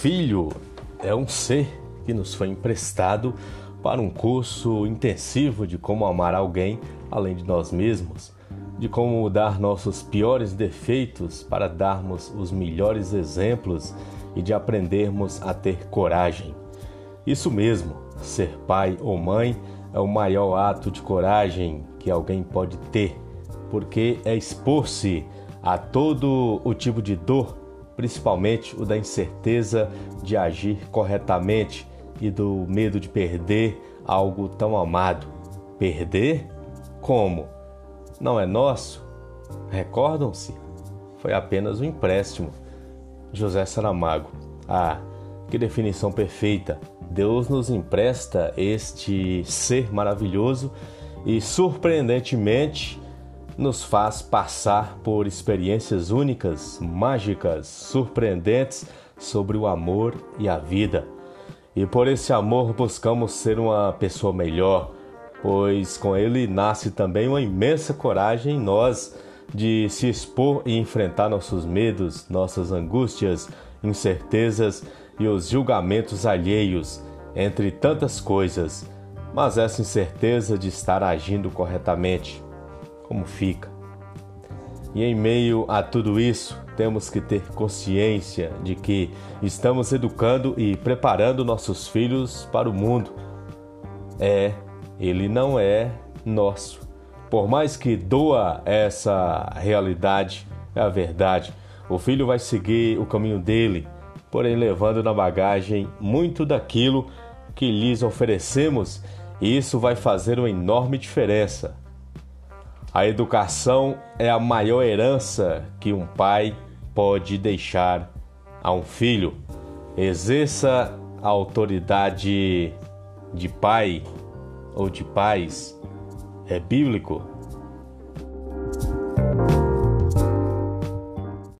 filho é um ser que nos foi emprestado para um curso intensivo de como amar alguém além de nós mesmos, de como mudar nossos piores defeitos para darmos os melhores exemplos e de aprendermos a ter coragem. Isso mesmo, ser pai ou mãe é o maior ato de coragem que alguém pode ter, porque é expor-se a todo o tipo de dor, principalmente o da incerteza de agir corretamente e do medo de perder algo tão amado. Perder? Como? Não é nosso? Recordam-se? Foi apenas um empréstimo. José Saramago. Ah, que definição perfeita! Deus nos empresta este ser maravilhoso e, surpreendentemente, nos faz passar por experiências únicas, mágicas, surpreendentes sobre o amor e a vida. E por esse amor buscamos ser uma pessoa melhor, pois com ele nasce também uma imensa coragem em nós de se expor e enfrentar nossos medos, nossas angústias, incertezas e os julgamentos alheios, entre tantas coisas. Mas essa incerteza de estar agindo corretamente, como fica? E em meio a tudo isso, temos que ter consciência de que estamos educando e preparando nossos filhos para o mundo. É, ele não é nosso. Por mais que doa essa realidade, é a verdade. O filho vai seguir o caminho dele, porém levando na bagagem muito daquilo que lhes oferecemos, e isso vai fazer uma enorme diferença. A educação é a maior herança que um pai pode deixar a um filho. Exerça a autoridade de pai ou de pais é bíblico